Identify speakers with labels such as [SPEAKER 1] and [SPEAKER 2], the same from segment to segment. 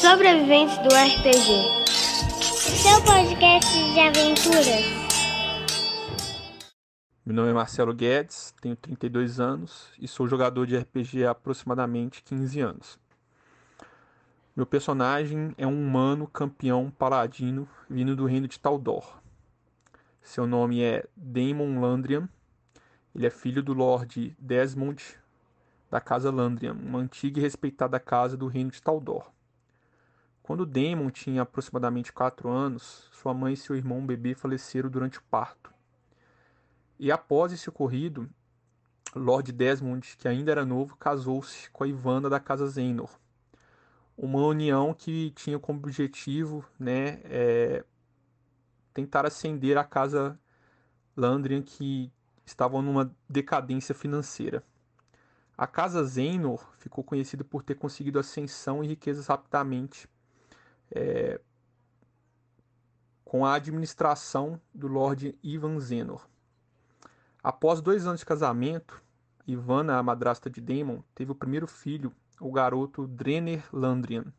[SPEAKER 1] Sobreviventes do RPG.
[SPEAKER 2] Seu podcast de aventuras.
[SPEAKER 3] Meu nome é Marcelo Guedes, tenho 32 anos e sou jogador de RPG há aproximadamente 15 anos. Meu personagem é um humano campeão paladino vindo do reino de Taldor. Seu nome é Daemon Landrian. Ele é filho do Lord Desmond da Casa Landrian, uma antiga e respeitada casa do reino de Taldor. Quando Daemon tinha aproximadamente 4 anos, sua mãe e seu irmão bebê faleceram durante o parto. E após esse ocorrido, Lord Desmond, que ainda era novo, casou-se com a Ivana da Casa Zenor, uma união que tinha como objetivo né, é, tentar ascender a casa Landrian, que estava numa decadência financeira. A casa Zenor ficou conhecida por ter conseguido ascensão e riquezas rapidamente é, com a administração do Lord Ivan Zenor. Após dois anos de casamento, Ivana, a madrasta de Daemon, teve o primeiro filho, o garoto Drenner Landrian.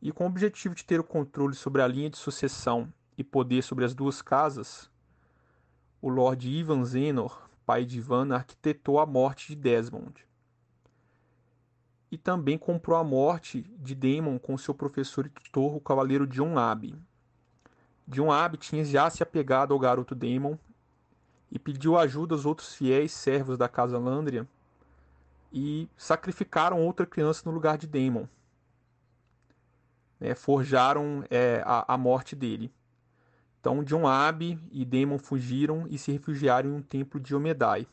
[SPEAKER 3] E com o objetivo de ter o controle sobre a linha de sucessão e poder sobre as duas casas, o Lord Ivan Zenor, pai de Ivana, arquitetou a morte de Desmond. E também comprou a morte de Daemon com seu professor e tutor, o cavaleiro John Abbey. John Abbey tinha já se apegado ao garoto Daemon e pediu ajuda aos outros fiéis servos da casa Landrian e sacrificaram outra criança no lugar de Daemon. É, forjaram é, a, a, morte dele. Então, John Abbey e Daemon fugiram e se refugiaram em um templo de Omedai.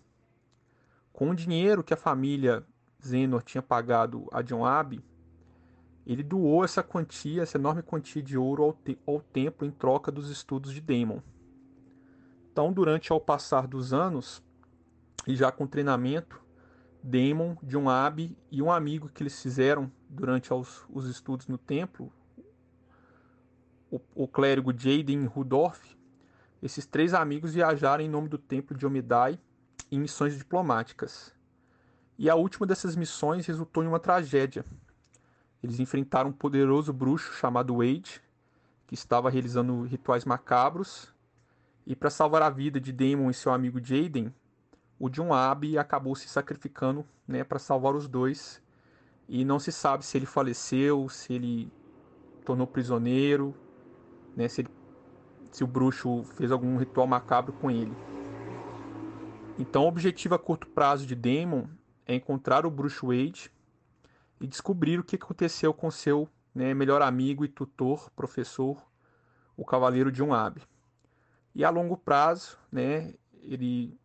[SPEAKER 3] Com o dinheiro que a família Zenor tinha pagado a John Abbey, ele doou essa quantia, essa enorme quantia de ouro ao, te ao templo em troca dos estudos de Daemon. Então, durante ao passar dos anos, e já com treinamento, Damon, John Abbey e um amigo que eles fizeram durante os, os estudos no templo, o, o clérigo Jaden Rudolph, esses três amigos viajaram em nome do templo de Omidai em missões diplomáticas. E a última dessas missões resultou em uma tragédia. Eles enfrentaram um poderoso bruxo chamado Wade, que estava realizando rituais macabros, e para salvar a vida de Damon e seu amigo Jaden, o John acabou se sacrificando né, para salvar os dois. E não se sabe se ele faleceu, se ele tornou prisioneiro, né, se, ele, se o bruxo fez algum ritual macabro com ele. Então, o objetivo a curto prazo de Damon é encontrar o bruxo Wade e descobrir o que aconteceu com seu né, melhor amigo e tutor, professor, o cavaleiro John Abbey. E a longo prazo, né, ele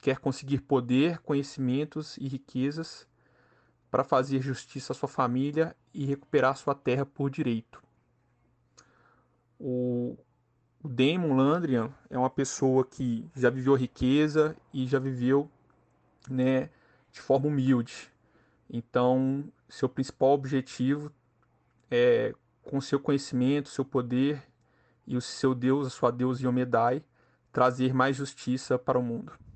[SPEAKER 3] quer conseguir poder, conhecimentos e riquezas para fazer justiça à sua família e recuperar sua terra por direito. O, o Damon Landrian é uma pessoa que já viveu riqueza e já viveu né, de forma humilde. Então, seu principal objetivo é, com seu conhecimento, seu poder e o seu Deus, a sua deusa Yomedai, trazer mais justiça para o mundo.